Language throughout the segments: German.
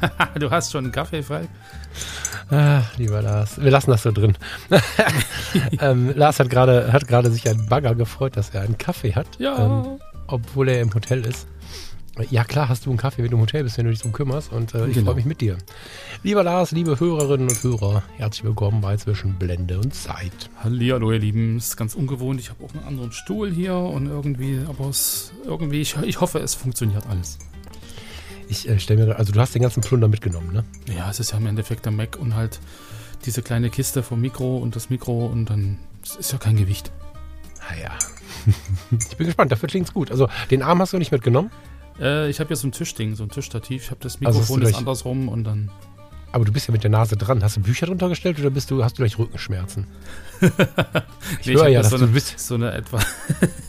du hast schon einen Kaffee frei. Ah, lieber Lars, wir lassen das so drin. ähm, Lars hat gerade hat gerade sich ein Bagger gefreut, dass er einen Kaffee hat, ja. ähm, obwohl er im Hotel ist. Ja, klar hast du einen Kaffee, wenn du im Hotel bist, wenn du dich darum kümmerst. Und äh, ich genau. freue mich mit dir. Lieber Lars, liebe Hörerinnen und Hörer, herzlich willkommen bei Zwischen Blende und Zeit. Hallo, ihr Lieben. Es ist ganz ungewohnt. Ich habe auch einen anderen Stuhl hier und irgendwie, aber es, irgendwie, ich, ich hoffe, es funktioniert alles. Ich äh, stelle mir, also du hast den ganzen Plunder mitgenommen, ne? Ja, es ist ja im Endeffekt der Mac und halt diese kleine Kiste vom Mikro und das Mikro und dann es ist ja kein Gewicht. Ah ich bin gespannt, dafür klingt es gut. Also den Arm hast du nicht mitgenommen? Äh, ich habe ja so ein Tischding, so ein Tischstativ. Ich habe das also Mikrofon also ist andersrum und dann. Aber du bist ja mit der Nase dran. Hast du Bücher drunter gestellt oder bist du, hast du gleich Rückenschmerzen? ich nee, höre ja, dass so du eine, bist. So eine etwa.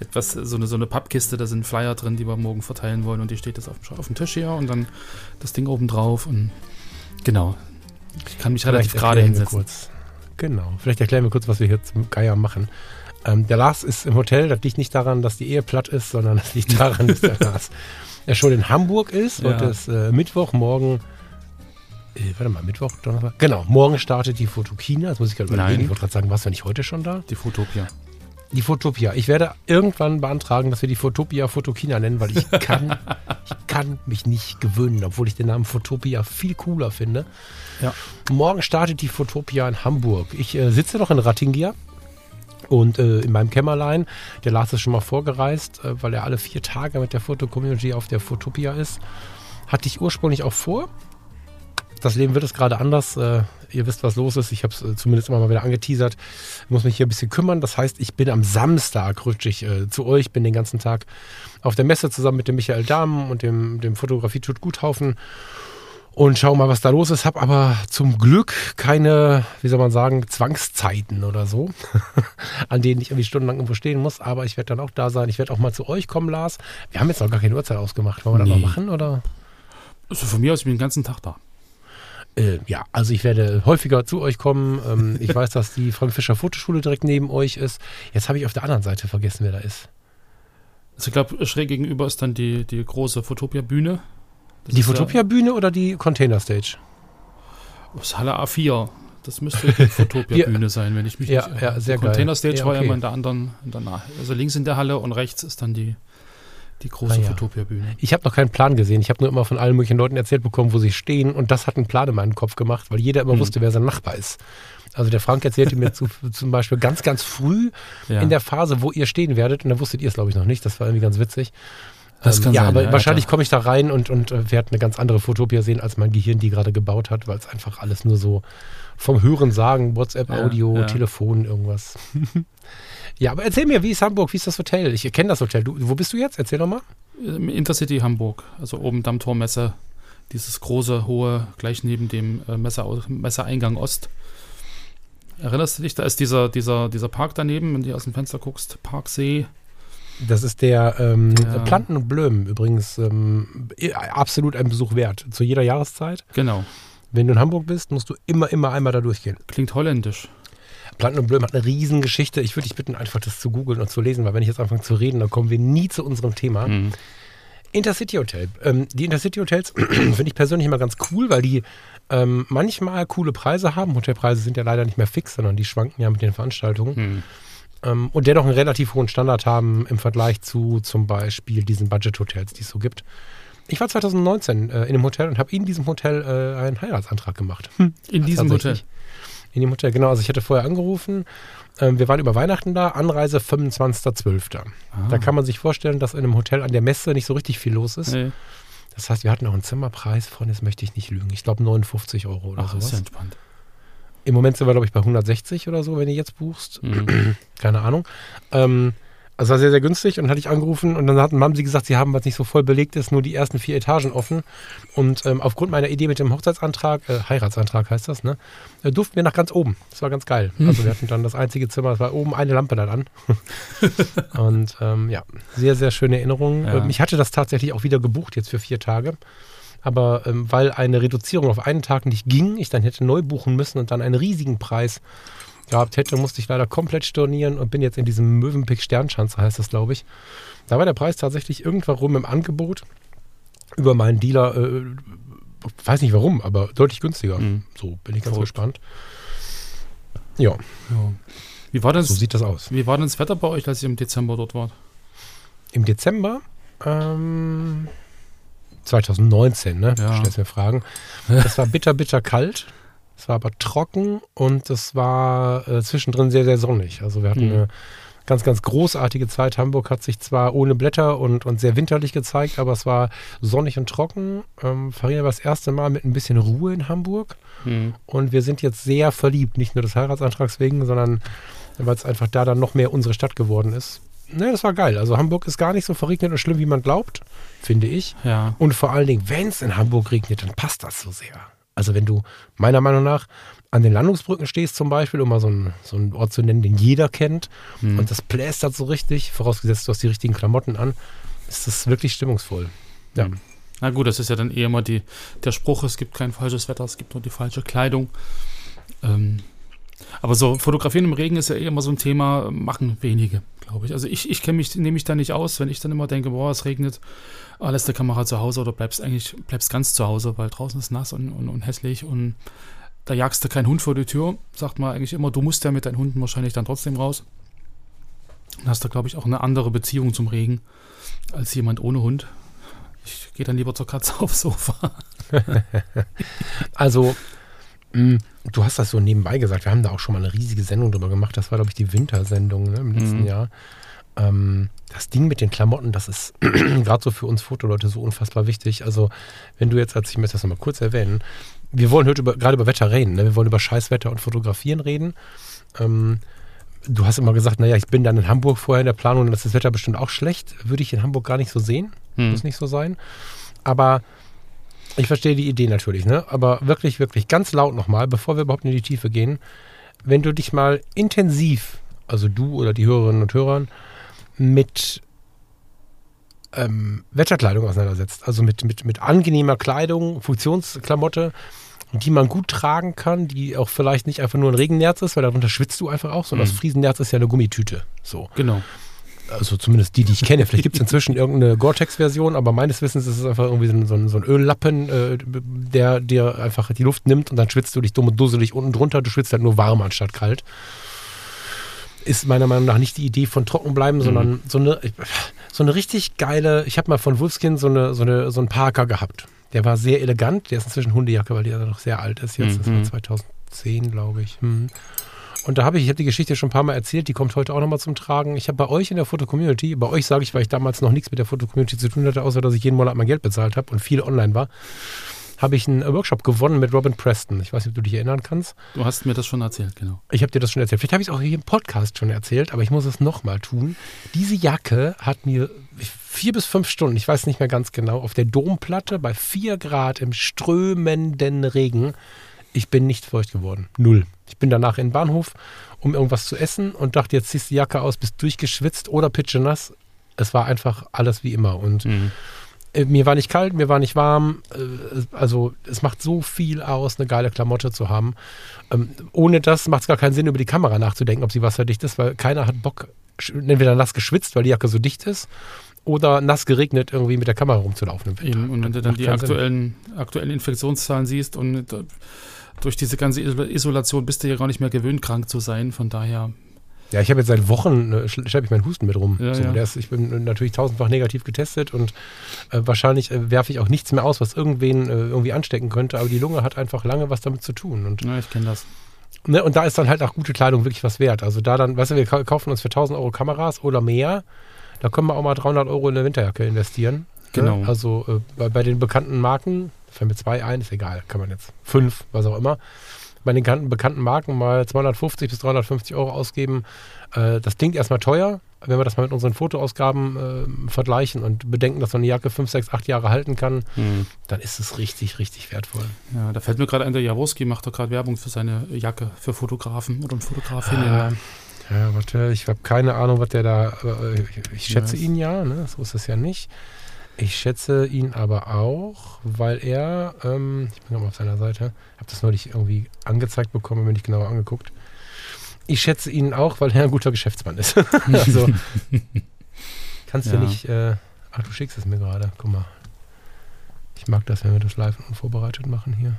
etwas, so eine, so eine Pappkiste, da sind Flyer drin, die wir morgen verteilen wollen und die steht jetzt auf, auf dem Tisch hier und dann das Ding oben drauf und genau. Ich kann mich relativ gerade hinsetzen. Kurz. Genau. Vielleicht erklären wir kurz, was wir hier zum Geier machen. Ähm, der Lars ist im Hotel, das liegt nicht daran, dass die Ehe platt ist, sondern das liegt daran, dass der Lars er schon in Hamburg ist. Ja. Heute ist äh, Mittwoch, morgen äh, warte mal, Mittwoch, Donnerstag. Genau, morgen startet die Fotokina. Das muss ich gerade überlegen. Ich wollte gerade sagen, was, wenn ich heute schon da? Die Fotopia. Die Fotopia. Ich werde irgendwann beantragen, dass wir die Fotopia Fotokina nennen, weil ich kann, ich kann mich nicht gewöhnen, obwohl ich den Namen Fotopia viel cooler finde. Ja. Morgen startet die Fotopia in Hamburg. Ich äh, sitze noch in Rattingier und äh, in meinem Kämmerlein. Der Lars ist schon mal vorgereist, äh, weil er alle vier Tage mit der Fotocommunity auf der Fotopia ist. Hatte ich ursprünglich auch vor. Das Leben wird es gerade anders. Äh, ihr wisst, was los ist. Ich habe es äh, zumindest immer mal wieder angeteasert. Ich muss mich hier ein bisschen kümmern. Das heißt, ich bin am Samstag rutsche ich äh, zu euch, bin den ganzen Tag auf der Messe zusammen mit dem Michael Dahmen und dem, dem Fotografie tut Guthaufen und schau mal, was da los ist. Hab aber zum Glück keine, wie soll man sagen, Zwangszeiten oder so, an denen ich irgendwie stundenlang irgendwo stehen muss. Aber ich werde dann auch da sein. Ich werde auch mal zu euch kommen, Lars. Wir haben jetzt noch gar keine Uhrzeit ausgemacht. Wollen wir nee. das mal machen oder? Also von mir aus, ich bin den ganzen Tag da. Äh, ja, also ich werde häufiger zu euch kommen. Ähm, ich weiß, dass die Frank Fischer Fotoschule direkt neben euch ist. Jetzt habe ich auf der anderen Seite vergessen, wer da ist. Also ich glaube, schräg gegenüber ist dann die, die große Fotopia-Bühne. Die Fotopia-Bühne oder die Container-Stage? Aus Halle A4. Das müsste die Fotopia-Bühne sein, wenn ich mich ja, nicht... Ja, sehr die Container-Stage ja, okay. war ja immer in der anderen, in der, also links in der Halle und rechts ist dann die die große ah. Fotopia-Bühne. Ich habe noch keinen Plan gesehen. Ich habe nur immer von allen möglichen Leuten erzählt bekommen, wo sie stehen. Und das hat einen Plan in meinem Kopf gemacht, weil jeder immer hm. wusste, wer sein Nachbar ist. Also der Frank erzählte mir zu, zum Beispiel ganz, ganz früh ja. in der Phase, wo ihr stehen werdet. Und da wusstet ihr es, glaube ich, noch nicht. Das war irgendwie ganz witzig. Das ähm, kann ja, sein, aber ja, wahrscheinlich komme ich da rein und, und äh, werde eine ganz andere Fotopia sehen, als mein Gehirn die gerade gebaut hat, weil es einfach alles nur so vom Hören sagen, WhatsApp, Audio, Telefon, irgendwas. Ja, aber erzähl mir, wie ist Hamburg, wie ist das Hotel? Ich kenne das Hotel. Du, wo bist du jetzt? Erzähl doch mal. Intercity Hamburg, also oben Dammtormesse, dieses große, hohe, gleich neben dem äh, Messer, Messereingang Ost. Erinnerst du dich, da ist dieser, dieser, dieser Park daneben, wenn du aus dem Fenster guckst, Parksee. Das ist der, ähm, der Planten und Blömen übrigens ähm, absolut ein Besuch wert, zu jeder Jahreszeit. Genau. Wenn du in Hamburg bist, musst du immer, immer einmal da durchgehen. Klingt holländisch. Planten und Blöm hat eine Riesengeschichte. Ich würde dich bitten, einfach das zu googeln und zu lesen, weil wenn ich jetzt anfange zu reden, dann kommen wir nie zu unserem Thema. Mhm. Intercity Hotel. Ähm, die Intercity Hotels finde ich persönlich immer ganz cool, weil die ähm, manchmal coole Preise haben. Hotelpreise sind ja leider nicht mehr fix, sondern die schwanken ja mit den Veranstaltungen. Mhm. Ähm, und dennoch einen relativ hohen Standard haben im Vergleich zu zum Beispiel diesen Budget-Hotels, die es so gibt. Ich war 2019 äh, in einem Hotel und habe in diesem Hotel äh, einen Heiratsantrag gemacht. Hm. In diesem Hotel? In dem Hotel, genau. Also ich hatte vorher angerufen. Ähm, wir waren über Weihnachten da, Anreise 25.12. Ah. Da kann man sich vorstellen, dass in einem Hotel an der Messe nicht so richtig viel los ist. Nee. Das heißt, wir hatten auch einen Zimmerpreis von, jetzt möchte ich nicht lügen, ich glaube 59 Euro oder Ach, sowas. Ist ja entspannt. Im Moment sind wir, glaube ich, bei 160 oder so, wenn du jetzt buchst. Mhm. Keine Ahnung. Ähm, Also war sehr, sehr günstig und dann hatte ich angerufen und dann hatten, haben sie gesagt, sie haben, was nicht so voll belegt ist, nur die ersten vier Etagen offen. Und ähm, aufgrund meiner Idee mit dem Hochzeitsantrag, äh, Heiratsantrag heißt das, ne, äh, durften wir nach ganz oben. Das war ganz geil. Hm. Also wir hatten dann das einzige Zimmer, es war oben eine Lampe dann an. und ähm, ja, sehr, sehr schöne Erinnerungen. Ja. Ähm, ich hatte das tatsächlich auch wieder gebucht jetzt für vier Tage. Aber ähm, weil eine Reduzierung auf einen Tag nicht ging, ich dann hätte neu buchen müssen und dann einen riesigen Preis gehabt hätte, musste ich leider komplett stornieren und bin jetzt in diesem Mövenpick Sternschanze, heißt das, glaube ich. Da war der Preis tatsächlich irgendwann im Angebot über meinen Dealer, äh, weiß nicht warum, aber deutlich günstiger. Mhm. So bin ich ganz Verrückt. gespannt. Ja. ja. Wie war das, so sieht das aus. Wie war denn das Wetter bei euch, als ihr im Dezember dort wart? Im Dezember? Ähm, 2019, ne? Ja. Stellst mir Fragen. Das war bitter, bitter kalt. Es war aber trocken und es war äh, zwischendrin sehr, sehr sonnig. Also wir hatten mhm. eine ganz, ganz großartige Zeit. Hamburg hat sich zwar ohne Blätter und, und sehr winterlich gezeigt, aber es war sonnig und trocken. Ähm, Farina war das erste Mal mit ein bisschen Ruhe in Hamburg. Mhm. Und wir sind jetzt sehr verliebt, nicht nur des Heiratsantrags wegen, sondern weil es einfach da dann noch mehr unsere Stadt geworden ist. Ne, das war geil. Also Hamburg ist gar nicht so verregnet und schlimm, wie man glaubt, finde ich. Ja. Und vor allen Dingen, wenn es in Hamburg regnet, dann passt das so sehr. Also wenn du meiner Meinung nach an den Landungsbrücken stehst zum Beispiel, um mal so einen, so einen Ort zu nennen, den jeder kennt, hm. und das plästert so richtig, vorausgesetzt du hast die richtigen Klamotten an, ist das wirklich stimmungsvoll. Ja. Hm. Na gut, das ist ja dann eher mal die, der Spruch, es gibt kein falsches Wetter, es gibt nur die falsche Kleidung. Ähm, aber so fotografieren im Regen ist ja eh immer so ein Thema, machen wenige, glaube ich. Also ich, ich kenne mich, nehme mich da nicht aus, wenn ich dann immer denke, boah, es regnet, ah, lässt der Kamera zu Hause oder bleibst eigentlich, bleibst ganz zu Hause, weil draußen ist nass und, und, und hässlich und da jagst du keinen Hund vor die Tür. Sagt man eigentlich immer, du musst ja mit deinen Hunden wahrscheinlich dann trotzdem raus. Dann hast du, glaube ich, auch eine andere Beziehung zum Regen als jemand ohne Hund. Ich gehe dann lieber zur Katze aufs Sofa. also, mh, mm, du hast das so nebenbei gesagt. Wir haben da auch schon mal eine riesige Sendung drüber gemacht. Das war, glaube ich, die Wintersendung ne, im letzten mhm. Jahr. Ähm, das Ding mit den Klamotten, das ist gerade so für uns Fotoleute so unfassbar wichtig. Also, wenn du jetzt, als ich möchte das nochmal kurz erwähnen, wir wollen heute gerade über Wetter reden. Ne? Wir wollen über Scheißwetter und Fotografieren reden. Ähm, du hast immer gesagt, naja, ich bin dann in Hamburg vorher in der Planung und das ist das Wetter bestimmt auch schlecht. Würde ich in Hamburg gar nicht so sehen. Hm. Muss nicht so sein. Aber ich verstehe die Idee natürlich, ne? Aber wirklich, wirklich ganz laut nochmal, bevor wir überhaupt in die Tiefe gehen, wenn du dich mal intensiv, also du oder die Hörerinnen und Hörer, mit ähm, Wetterkleidung auseinandersetzt. Also mit, mit, mit angenehmer Kleidung, Funktionsklamotte, die man gut tragen kann, die auch vielleicht nicht einfach nur ein Regennerz ist, weil darunter schwitzt du einfach auch, sondern mhm. das Friesennerz ist ja eine Gummitüte. So. Genau. Also zumindest die, die ich kenne. Vielleicht gibt es inzwischen irgendeine Gore-Tex-Version, aber meines Wissens ist es einfach irgendwie so ein, so ein Öllappen, äh, der dir einfach die Luft nimmt und dann schwitzt du dich dumm und dusselig unten drunter. Du schwitzt halt nur warm anstatt kalt ist meiner Meinung nach nicht die Idee von trocken bleiben, mhm. sondern so eine, so eine richtig geile, ich habe mal von Wolfskin so, eine, so, eine, so einen Parker gehabt. Der war sehr elegant, der ist inzwischen Hundejacke, weil der noch sehr alt ist jetzt, mhm. das war 2010, glaube ich. Mhm. Und da habe ich, ich habe die Geschichte schon ein paar Mal erzählt, die kommt heute auch nochmal zum Tragen. Ich habe bei euch in der Foto-Community, bei euch sage ich, weil ich damals noch nichts mit der Foto-Community zu tun hatte, außer dass ich jeden Monat mein Geld bezahlt habe und viel online war, habe ich einen Workshop gewonnen mit Robin Preston. Ich weiß nicht, ob du dich erinnern kannst. Du hast mir das schon erzählt, genau. Ich habe dir das schon erzählt. Vielleicht habe ich es auch hier im Podcast schon erzählt, aber ich muss es nochmal tun. Diese Jacke hat mir vier bis fünf Stunden, ich weiß nicht mehr ganz genau, auf der Domplatte bei vier Grad im strömenden Regen. Ich bin nicht feucht geworden. Null. Ich bin danach in den Bahnhof, um irgendwas zu essen und dachte, jetzt ziehst du die Jacke aus, bist durchgeschwitzt oder pitschenass. Es war einfach alles wie immer. Und mhm. Äh, mir war nicht kalt, mir war nicht warm. Äh, also es macht so viel aus, eine geile Klamotte zu haben. Ähm, ohne das macht es gar keinen Sinn, über die Kamera nachzudenken, ob sie wasserdicht ist, weil keiner hat Bock, entweder nass geschwitzt, weil die Jacke so dicht ist, oder nass geregnet irgendwie mit der Kamera rumzulaufen. Eben, und wenn du dann die aktuellen, aktuellen Infektionszahlen siehst und äh, durch diese ganze Isolation bist du ja gar nicht mehr gewöhnt, krank zu sein. Von daher ja, ich habe jetzt seit Wochen, äh, schleppe ich meinen Husten mit rum. Ja, so, ja. Ist, ich bin natürlich tausendfach negativ getestet und äh, wahrscheinlich äh, werfe ich auch nichts mehr aus, was irgendwen äh, irgendwie anstecken könnte, aber die Lunge hat einfach lange was damit zu tun. Und, ja, ich kenne das. Ne, und da ist dann halt auch gute Kleidung wirklich was wert. Also da dann, weißt du, wir kaufen uns für 1000 Euro Kameras oder mehr, da können wir auch mal 300 Euro in eine Winterjacke investieren. Genau. Ne? Also äh, bei, bei den bekannten Marken, fällt mir zwei ein, ist egal, kann man jetzt fünf, was auch immer bei den bekannten Marken mal 250 bis 350 Euro ausgeben. Äh, das klingt erstmal teuer, wenn wir das mal mit unseren Fotoausgaben äh, vergleichen und bedenken, dass so eine Jacke 5, 6, 8 Jahre halten kann, mhm. dann ist es richtig, richtig wertvoll. Ja, da fällt mir gerade ein, der Jaworski macht doch gerade Werbung für seine Jacke für Fotografen oder Fotografinnen. Äh, ja, warte, ich habe keine Ahnung, was der da. Äh, ich schätze ja, ihn ja, ne? so ist es ja nicht. Ich schätze ihn aber auch, weil er, ähm, ich bin gerade mal auf seiner Seite, habe das neulich irgendwie angezeigt bekommen, mir nicht genauer angeguckt. Ich schätze ihn auch, weil er ein guter Geschäftsmann ist. also kannst ja. du nicht. Äh, ach, du schickst es mir gerade. Guck mal. Ich mag das, wenn wir das live und unvorbereitet machen hier.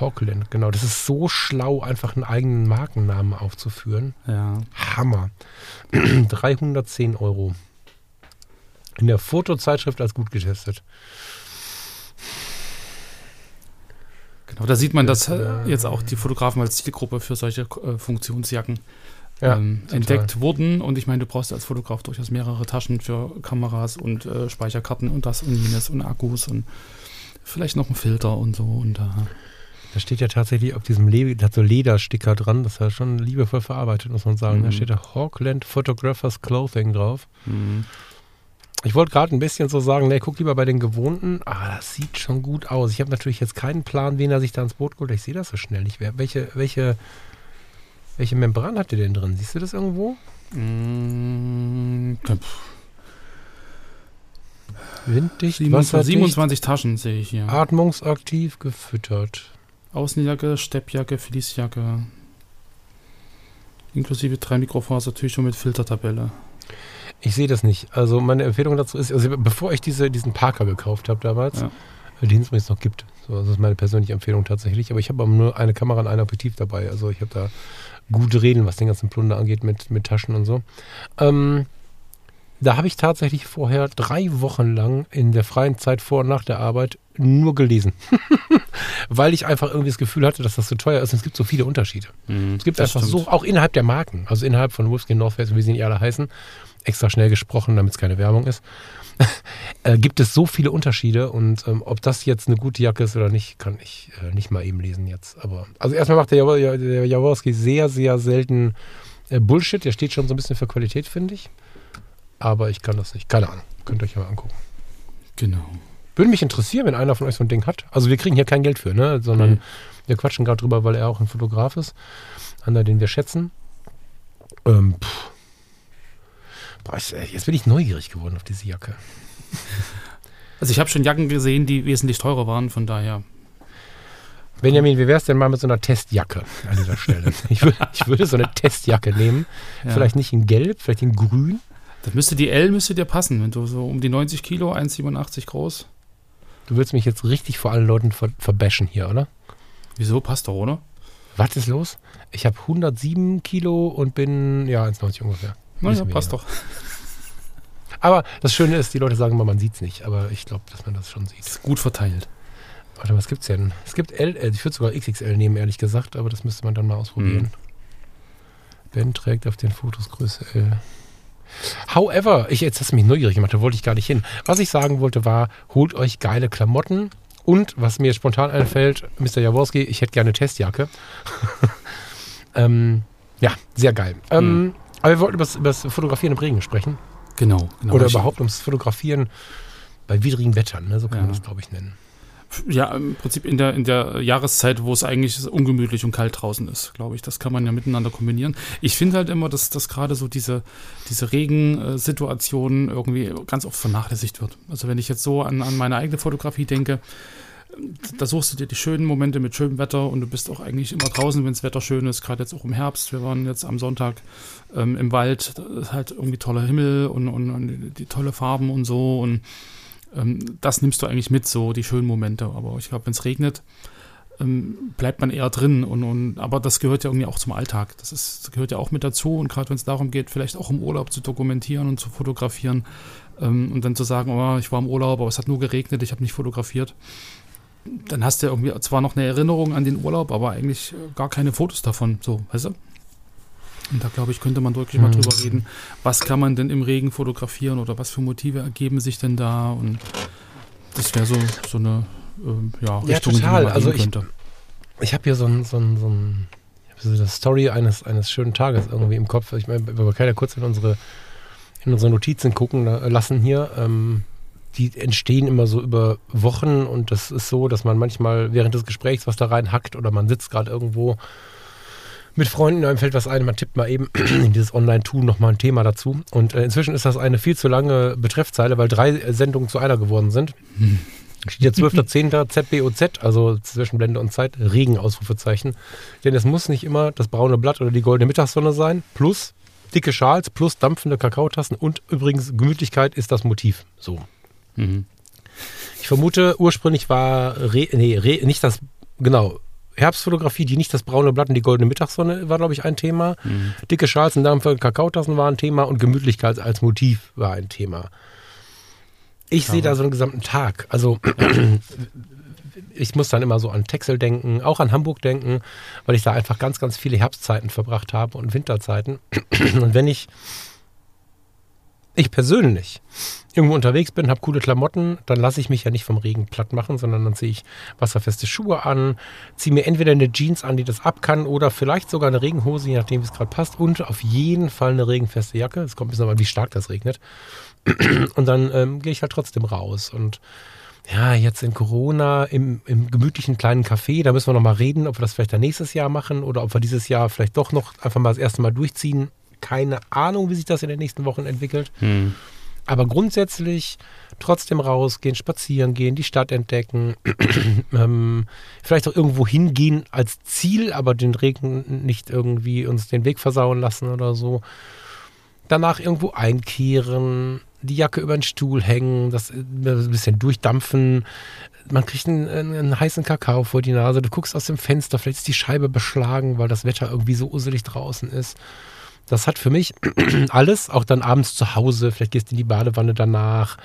Hawkland, genau. Das ist so schlau, einfach einen eigenen Markennamen aufzuführen. Ja. Hammer. 310 Euro. In der Fotozeitschrift als gut getestet. Genau, da sieht man, dass äh, jetzt auch die Fotografen als Zielgruppe für solche äh, Funktionsjacken ja, ähm, entdeckt wurden. Und ich meine, du brauchst als Fotograf durchaus mehrere Taschen für Kameras und äh, Speicherkarten und das und jenes und Akkus und vielleicht noch ein Filter und so. Und da. Da steht ja tatsächlich auf diesem Le da hat so Ledersticker dran, das ist ja schon liebevoll verarbeitet, muss man sagen. Mhm. Da steht da Hawkland Photographers Clothing drauf. Mhm. Ich wollte gerade ein bisschen so sagen, ne, guck lieber bei den gewohnten. Ah, das sieht schon gut aus. Ich habe natürlich jetzt keinen Plan, wen er sich da ins Boot holt. Ich sehe das so schnell nicht. Welche, welche, welche Membran hat der denn drin? Siehst du das irgendwo? Mmh, Winddicht, 27, 27 Taschen sehe ich hier. Atmungsaktiv gefüttert. Außenjacke, Steppjacke, Fließjacke. Inklusive drei Mikrofasertücher mit Filtertabelle. Ich sehe das nicht. Also meine Empfehlung dazu ist, also bevor ich diese, diesen Parker gekauft habe damals, ja. Äh, den es mir jetzt noch gibt. So, das ist meine persönliche Empfehlung tatsächlich. Aber ich habe nur eine Kamera und ein Objektiv dabei. Also ich habe da gute Reden, was den ganzen Plunder angeht mit, mit Taschen und so. Ähm, da habe ich tatsächlich vorher drei Wochen lang in der freien Zeit vor und nach der Arbeit nur gelesen. Weil ich einfach irgendwie das Gefühl hatte, dass das so teuer ist. Und es gibt so viele Unterschiede. Mhm, es gibt einfach stimmt. so, auch innerhalb der Marken, also innerhalb von Wolfskin, North Face, wie sie alle heißen, extra schnell gesprochen, damit es keine Werbung ist, äh, gibt es so viele Unterschiede und ähm, ob das jetzt eine gute Jacke ist oder nicht, kann ich äh, nicht mal eben lesen jetzt. Aber also erstmal macht der, Jaw der Jaworski sehr, sehr selten äh, Bullshit. Der steht schon so ein bisschen für Qualität, finde ich. Aber ich kann das nicht. Keine Ahnung. Könnt ihr euch mal angucken. Genau. Würde mich interessieren, wenn einer von euch so ein Ding hat. Also wir kriegen hier kein Geld für, ne? Sondern mhm. wir quatschen gerade drüber, weil er auch ein Fotograf ist. Einer, den wir schätzen. Ähm, pff Boah, ich, jetzt bin ich neugierig geworden auf diese Jacke. Also ich habe schon Jacken gesehen, die wesentlich teurer waren, von daher. Benjamin, wie wäre es denn mal mit so einer Testjacke an dieser Stelle? ich, würde, ich würde so eine Testjacke nehmen. Ja. Vielleicht nicht in Gelb, vielleicht in Grün. Das müsste die L müsste dir passen, wenn du so um die 90 Kilo, 1,87 groß. Du willst mich jetzt richtig vor allen Leuten ver verbashen hier, oder? Wieso? Passt doch, oder? Was ist los? Ich habe 107 Kilo und bin, ja, 1,90 ungefähr. Naja, passt doch. Aber das Schöne ist, die Leute sagen immer, man sieht es nicht. Aber ich glaube, dass man das schon sieht. Ist gut verteilt. Warte, was gibt's denn? Es gibt L, äh, ich würde sogar XXL nehmen, ehrlich gesagt, aber das müsste man dann mal ausprobieren. Mhm. Ben trägt auf den Fotos Größe L. However, ich, jetzt hast du mich neugierig gemacht, da wollte ich gar nicht hin. Was ich sagen wollte war, holt euch geile Klamotten und, was mir spontan einfällt, Mr. Jaworski, ich hätte gerne eine Testjacke. ähm, ja, sehr geil. Ähm, mhm. Aber wir wollten über das Fotografieren im Regen sprechen. Genau. genau Oder überhaupt ums Fotografieren bei widrigen Wettern, ne? so kann ja. man das, glaube ich, nennen. Ja, im Prinzip in der, in der Jahreszeit, wo es eigentlich ungemütlich und kalt draußen ist, glaube ich. Das kann man ja miteinander kombinieren. Ich finde halt immer, dass, dass gerade so diese, diese Regensituation irgendwie ganz oft vernachlässigt wird. Also wenn ich jetzt so an, an meine eigene Fotografie denke, da suchst du dir die schönen Momente mit schönem Wetter und du bist auch eigentlich immer draußen, wenn das Wetter schön ist, gerade jetzt auch im Herbst. Wir waren jetzt am Sonntag ähm, im Wald, da ist halt irgendwie toller Himmel und, und, und die, tolle Farben und so und ähm, das nimmst du eigentlich mit, so die schönen Momente. Aber ich glaube, wenn es regnet, ähm, bleibt man eher drin und, und aber das gehört ja irgendwie auch zum Alltag. Das, ist, das gehört ja auch mit dazu und gerade wenn es darum geht, vielleicht auch im Urlaub zu dokumentieren und zu fotografieren ähm, und dann zu sagen, oh, ich war im Urlaub, aber es hat nur geregnet, ich habe nicht fotografiert dann hast du irgendwie zwar noch eine Erinnerung an den Urlaub, aber eigentlich äh, gar keine Fotos davon, so, weißt du? Und da glaube ich, könnte man wirklich mhm. mal drüber reden, was kann man denn im Regen fotografieren oder was für Motive ergeben sich denn da und das wäre so, so eine äh, ja, Richtung, ja, total. die man also ich, ich habe hier so ein, so ein, so ein so eine Story eines, eines schönen Tages irgendwie im Kopf. Ich meine, wir können ja kurz in unsere, in unsere Notizen gucken lassen hier. Ähm, die entstehen immer so über Wochen und das ist so, dass man manchmal während des Gesprächs was da reinhackt oder man sitzt gerade irgendwo mit Freunden, einem fällt was ein, man tippt mal eben in dieses Online-Tool nochmal ein Thema dazu. Und äh, inzwischen ist das eine viel zu lange Betreffzeile, weil drei Sendungen zu einer geworden sind. Hm. Steht ja 12.10. ZBOZ, also Zwischenblende und Zeit, Regen-Ausrufezeichen. Denn es muss nicht immer das braune Blatt oder die goldene Mittagssonne sein, plus dicke Schals, plus dampfende Kakaotassen und übrigens Gemütlichkeit ist das Motiv. So. Mhm. Ich vermute, ursprünglich war Re, nee, Re, nicht das, genau, Herbstfotografie, die nicht das braune Blatt und die goldene Mittagssonne war, glaube ich, ein Thema. Mhm. Dicke Schals und dampfende Kakaotassen war ein Thema und Gemütlichkeit als Motiv war ein Thema. Ich sehe da so einen gesamten Tag. Also ich muss dann immer so an Texel denken, auch an Hamburg denken, weil ich da einfach ganz, ganz viele Herbstzeiten verbracht habe und Winterzeiten. Und wenn ich, ich persönlich, irgendwo unterwegs bin, habe coole Klamotten, dann lasse ich mich ja nicht vom Regen platt machen, sondern dann ziehe ich wasserfeste Schuhe an, ziehe mir entweder eine Jeans an, die das ab kann, oder vielleicht sogar eine Regenhose, je nachdem, wie es gerade passt, und auf jeden Fall eine regenfeste Jacke. Es kommt ein bisschen an, wie stark das regnet. Und dann ähm, gehe ich halt trotzdem raus. Und ja, jetzt in Corona im, im gemütlichen kleinen Café, da müssen wir nochmal reden, ob wir das vielleicht dann nächstes Jahr machen oder ob wir dieses Jahr vielleicht doch noch einfach mal das erste Mal durchziehen. Keine Ahnung, wie sich das in den nächsten Wochen entwickelt. Hm. Aber grundsätzlich trotzdem rausgehen, spazieren gehen, die Stadt entdecken, ähm, vielleicht auch irgendwo hingehen als Ziel, aber den Regen nicht irgendwie uns den Weg versauen lassen oder so danach irgendwo einkehren, die Jacke über den Stuhl hängen, das äh, ein bisschen durchdampfen. Man kriegt einen, einen, heißen Kakao vor die Nase. Du guckst aus dem Fenster, vielleicht ist die Scheibe beschlagen, weil das Wetter irgendwie so uselig draußen ist. Das hat für mich alles, auch dann abends zu Hause, vielleicht gehst du in die Badewanne danach,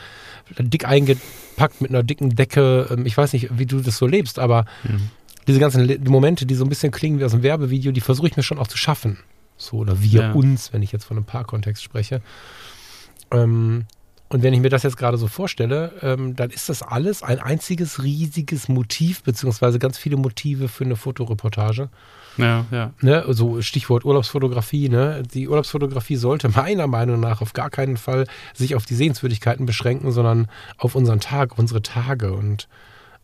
dick eingepackt mit einer dicken Decke. Ähm, ich weiß nicht, wie du das so lebst, aber mhm. diese ganzen Momente, die so ein bisschen klingen wie aus einem Werbevideo, die versuche ich mir schon auch zu schaffen. So, oder wir ja. uns, wenn ich jetzt von einem Paarkontext spreche. Ähm, und wenn ich mir das jetzt gerade so vorstelle, ähm, dann ist das alles ein einziges riesiges Motiv, beziehungsweise ganz viele Motive für eine Fotoreportage. Ja, ja. Ne, so Stichwort Urlaubsfotografie. Ne? Die Urlaubsfotografie sollte meiner Meinung nach auf gar keinen Fall sich auf die Sehenswürdigkeiten beschränken, sondern auf unseren Tag, unsere Tage. Und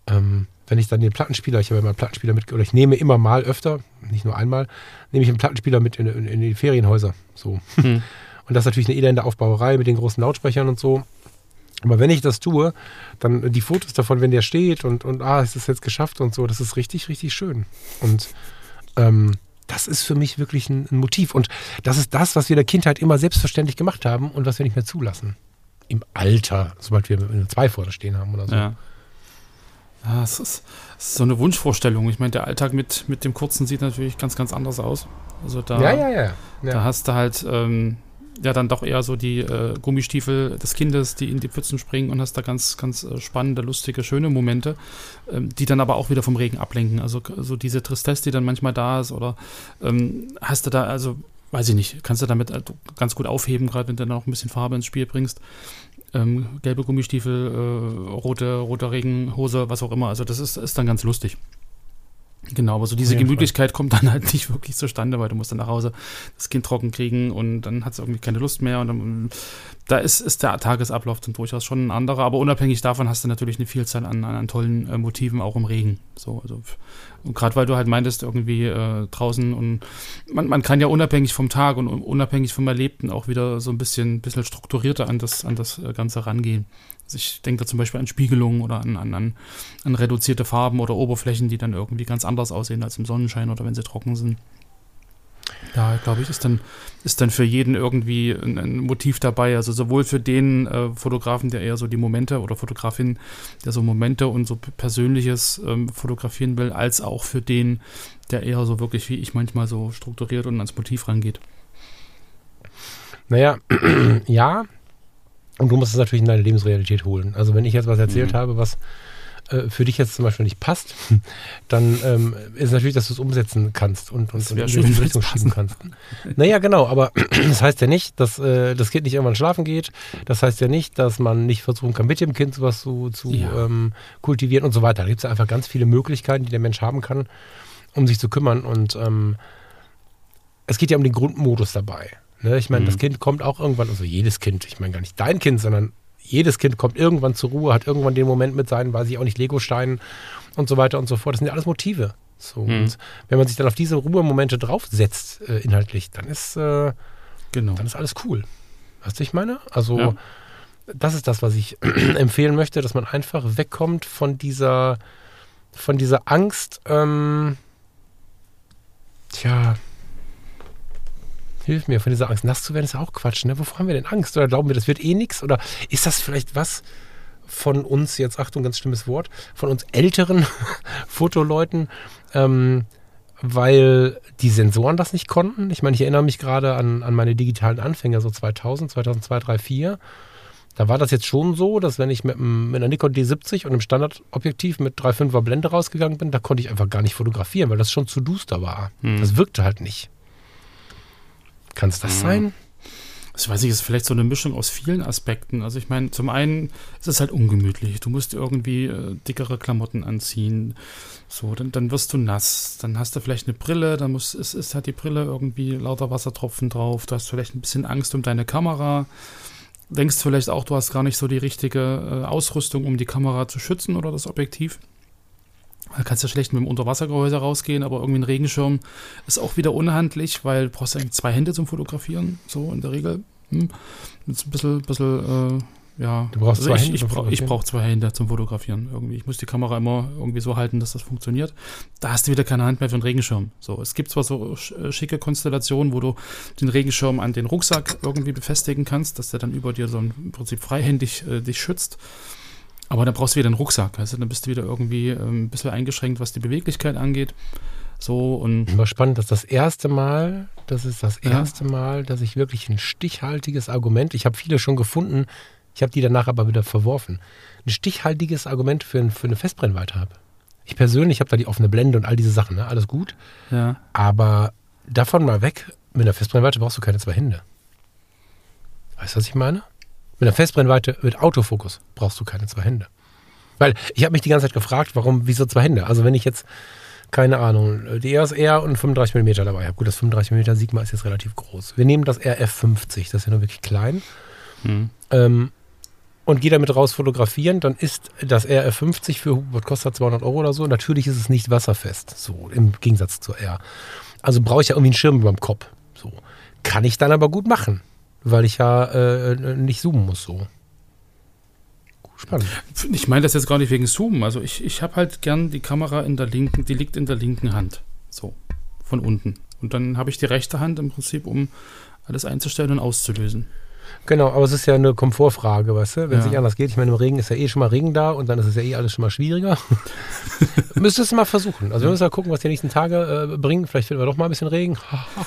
ähm, wenn ich dann den Plattenspieler, ich habe ja mal einen Plattenspieler mit, oder ich nehme immer mal öfter, nicht nur einmal, nehme ich einen Plattenspieler mit in, in, in die Ferienhäuser. So. Hm. Und das ist natürlich eine elende Aufbauerei mit den großen Lautsprechern und so. Aber wenn ich das tue, dann die Fotos davon, wenn der steht und, und ah, es ist jetzt geschafft und so, das ist richtig, richtig schön. Und ähm, das ist für mich wirklich ein, ein, Motiv. Und das ist das, was wir in der Kindheit immer selbstverständlich gemacht haben und was wir nicht mehr zulassen. Im Alter, sobald wir eine zwei vorne stehen haben oder so. Ja. Ja, es ist, es ist, so eine Wunschvorstellung. Ich meine, der Alltag mit, mit dem Kurzen sieht natürlich ganz, ganz anders aus. Also da, ja, ja, ja. ja. da hast du halt ähm, ja dann doch eher so die äh, Gummistiefel des Kindes, die in die Pfützen springen und hast da ganz, ganz äh, spannende, lustige, schöne Momente, ähm, die dann aber auch wieder vom Regen ablenken. Also so diese Tristesse, die dann manchmal da ist oder ähm, hast du da, also weiß ich nicht, kannst du damit äh, ganz gut aufheben, gerade wenn du dann auch ein bisschen Farbe ins Spiel bringst ähm, gelbe Gummistiefel, äh, rote, rote Regenhose, was auch immer. Also das ist, ist dann ganz lustig. Genau, aber so diese Gemütlichkeit kommt dann halt nicht wirklich zustande, weil du musst dann nach Hause das Kind trocken kriegen und dann hat es irgendwie keine Lust mehr und dann da ist, ist der Tagesablauf dann durchaus schon ein anderer, aber unabhängig davon hast du natürlich eine Vielzahl an, an tollen äh, Motiven, auch im Regen. So, also, und gerade weil du halt meintest, irgendwie äh, draußen und man, man kann ja unabhängig vom Tag und unabhängig vom Erlebten auch wieder so ein bisschen, bisschen strukturierter an das, an das äh, Ganze rangehen. Also ich denke da zum Beispiel an Spiegelungen oder an, an, an, an reduzierte Farben oder Oberflächen, die dann irgendwie ganz anders aussehen als im Sonnenschein oder wenn sie trocken sind. Ja, glaube ich, ist dann, ist dann für jeden irgendwie ein, ein Motiv dabei. Also sowohl für den äh, Fotografen, der eher so die Momente oder Fotografin, der so Momente und so Persönliches ähm, fotografieren will, als auch für den, der eher so wirklich wie ich manchmal so strukturiert und ans Motiv rangeht. Naja, ja. Und du musst es natürlich in deine Lebensrealität holen. Also wenn ich jetzt was erzählt mhm. habe, was äh, für dich jetzt zum Beispiel nicht passt, dann ähm, ist natürlich, dass du es umsetzen kannst und, und, und in die Richtung schieben kannst. Naja, genau, aber das heißt ja nicht, dass äh, das Kind nicht irgendwann schlafen geht. Das heißt ja nicht, dass man nicht versuchen kann, mit dem Kind sowas zu, zu ja. ähm, kultivieren und so weiter. Da gibt es ja einfach ganz viele Möglichkeiten, die der Mensch haben kann. um sich zu kümmern. Und ähm, es geht ja um den Grundmodus dabei. Ne? Ich meine, mhm. das Kind kommt auch irgendwann, also jedes Kind, ich meine gar nicht dein Kind, sondern jedes Kind kommt irgendwann zur Ruhe, hat irgendwann den Moment mit seinen, weiß ich auch nicht, Legosteinen und so weiter und so fort. Das sind ja alles Motive. So, mhm. Und wenn man sich dann auf diese Ruhemomente draufsetzt, äh, inhaltlich, dann ist, äh, genau. dann ist alles cool. Weißt du, ich meine? Also, ja. das ist das, was ich empfehlen möchte, dass man einfach wegkommt von dieser, von dieser Angst, ähm, tja, hilf mir, von dieser Angst nass zu werden, ist ja auch Quatsch. Ne? Wovor haben wir denn Angst? Oder glauben wir, das wird eh nichts? Oder ist das vielleicht was von uns, jetzt Achtung, ganz schlimmes Wort, von uns älteren Fotoleuten, ähm, weil die Sensoren das nicht konnten? Ich meine, ich erinnere mich gerade an, an meine digitalen Anfänge, so 2000, 2002, 2003, 2004. Da war das jetzt schon so, dass wenn ich mit, mit einer Nikon D70 und einem Standardobjektiv mit 3,5er Blende rausgegangen bin, da konnte ich einfach gar nicht fotografieren, weil das schon zu duster war. Hm. Das wirkte halt nicht. Kann es das hm. sein? ich weiß nicht, ist vielleicht so eine Mischung aus vielen Aspekten. Also ich meine, zum einen ist es halt ungemütlich. Du musst irgendwie äh, dickere Klamotten anziehen. So, dann, dann wirst du nass. Dann hast du vielleicht eine Brille, dann muss, ist, ist halt die Brille irgendwie lauter Wassertropfen drauf. Du hast vielleicht ein bisschen Angst um deine Kamera. Denkst vielleicht auch, du hast gar nicht so die richtige äh, Ausrüstung, um die Kamera zu schützen oder das Objektiv. Da kannst du schlecht mit dem Unterwassergehäuse rausgehen, aber irgendwie ein Regenschirm ist auch wieder unhandlich, weil du brauchst eigentlich zwei Hände zum Fotografieren, so in der Regel. Hm. Mit ein bisschen, bisschen äh, ja. Du brauchst also zwei ich, Hände. Ich, brauch, ich brauche zwei Hände zum Fotografieren irgendwie. Ich muss die Kamera immer irgendwie so halten, dass das funktioniert. Da hast du wieder keine Hand mehr für einen Regenschirm. So, es gibt zwar so äh, schicke Konstellationen, wo du den Regenschirm an den Rucksack irgendwie befestigen kannst, dass der dann über dir so ein, im Prinzip freihändig äh, dich schützt. Aber dann brauchst du wieder einen Rucksack. Also dann bist du wieder irgendwie ähm, ein bisschen eingeschränkt, was die Beweglichkeit angeht. So und. Immer spannend, dass das erste Mal, das ist das erste ja. Mal, dass ich wirklich ein stichhaltiges Argument, ich habe viele schon gefunden, ich habe die danach aber wieder verworfen, ein stichhaltiges Argument für, für eine Festbrennweite habe. Ich persönlich habe da die offene Blende und all diese Sachen, ne? alles gut. Ja. Aber davon mal weg, mit einer Festbrennweite brauchst du keine zwei Hände. Weißt du, was ich meine? Mit einer Festbrennweite mit Autofokus brauchst du keine zwei Hände. Weil ich habe mich die ganze Zeit gefragt, warum, wieso zwei Hände? Also wenn ich jetzt, keine Ahnung, die RSR und 35 mm dabei habe. Gut, das 35 mm Sigma ist jetzt relativ groß. Wir nehmen das RF50, das ist ja nur wirklich klein. Hm. Ähm, und gehe damit raus fotografieren, dann ist das RF50 für, was kostet 200 Euro oder so, natürlich ist es nicht wasserfest, so im Gegensatz zur R. Also brauche ich ja irgendwie einen Schirm über dem Kopf. So. Kann ich dann aber gut machen weil ich ja äh, nicht zoomen muss so. Spannend. Ich meine das jetzt gar nicht wegen Zoomen. Also ich, ich habe halt gern die Kamera in der linken, die liegt in der linken Hand. So, von unten. Und dann habe ich die rechte Hand im Prinzip, um alles einzustellen und auszulösen. Genau, aber es ist ja eine Komfortfrage, weißt du? Wenn es ja. nicht anders geht. Ich meine, im Regen ist ja eh schon mal Regen da und dann ist es ja eh alles schon mal schwieriger. Müsstest du mal versuchen. Also wir müssen mal gucken, was die nächsten Tage äh, bringen. Vielleicht finden wir doch mal ein bisschen Regen.